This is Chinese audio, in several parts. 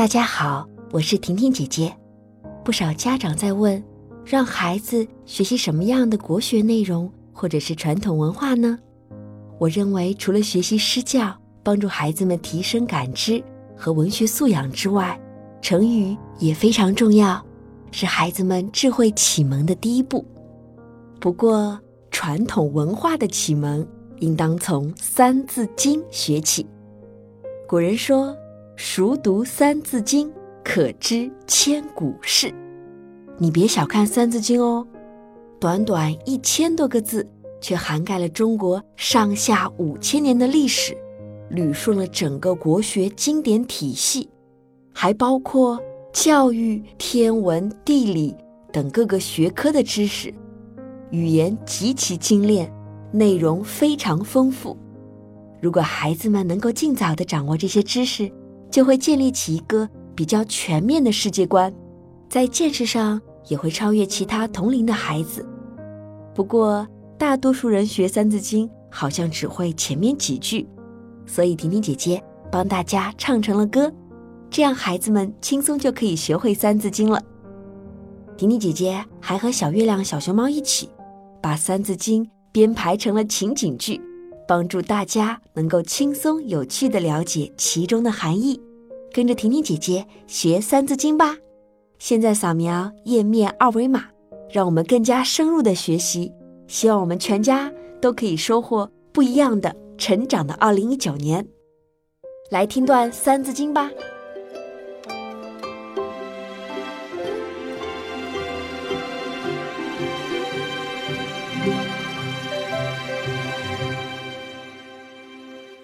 大家好，我是婷婷姐姐。不少家长在问，让孩子学习什么样的国学内容，或者是传统文化呢？我认为，除了学习诗教，帮助孩子们提升感知和文学素养之外，成语也非常重要，是孩子们智慧启蒙的第一步。不过，传统文化的启蒙应当从《三字经》学起。古人说：“熟读三字经，可知千古事。”你别小看《三字经》哦，短短一千多个字，却涵盖了中国上下五千年的历史，捋顺了整个国学经典体系，还包括教育、天文、地理等各个学科的知识。语言极其精炼，内容非常丰富。如果孩子们能够尽早的掌握这些知识，就会建立起一个比较全面的世界观，在见识上也会超越其他同龄的孩子。不过，大多数人学《三字经》好像只会前面几句，所以婷婷姐姐帮大家唱成了歌，这样孩子们轻松就可以学会《三字经》了。婷婷姐姐还和小月亮、小熊猫一起。把《三字经》编排成了情景剧，帮助大家能够轻松有趣的了解其中的含义。跟着婷婷姐姐学《三字经》吧！现在扫描页面二维码，让我们更加深入的学习。希望我们全家都可以收获不一样的成长的2019年。来听段《三字经》吧。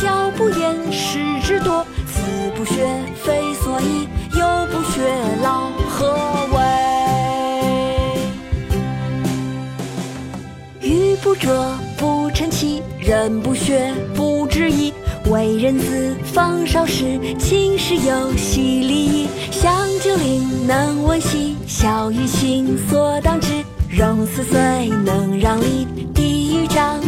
教不严，师之惰。子不学，非所宜；幼不学，老何为？玉不琢，不成器；人不学，不知义。为人子，方少时，亲师友，习礼仪。香九龄，能温席；孝于亲，所当知。融四岁，能让梨；氐与长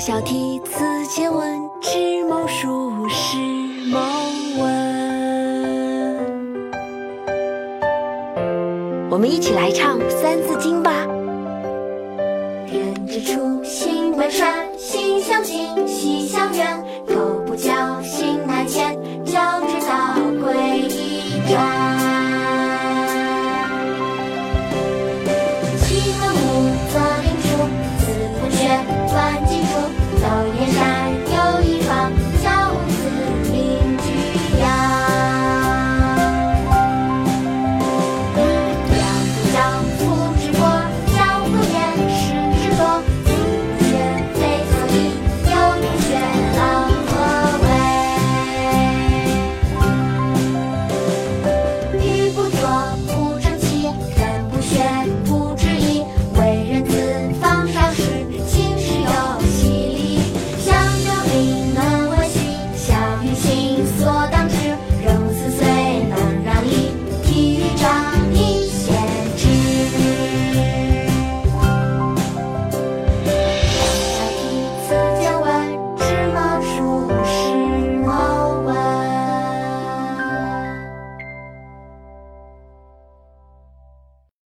首孝悌，次见闻，知谋术，识谋文。我们一起来唱《三字经》吧。人之初，性本善，性相近，习相远。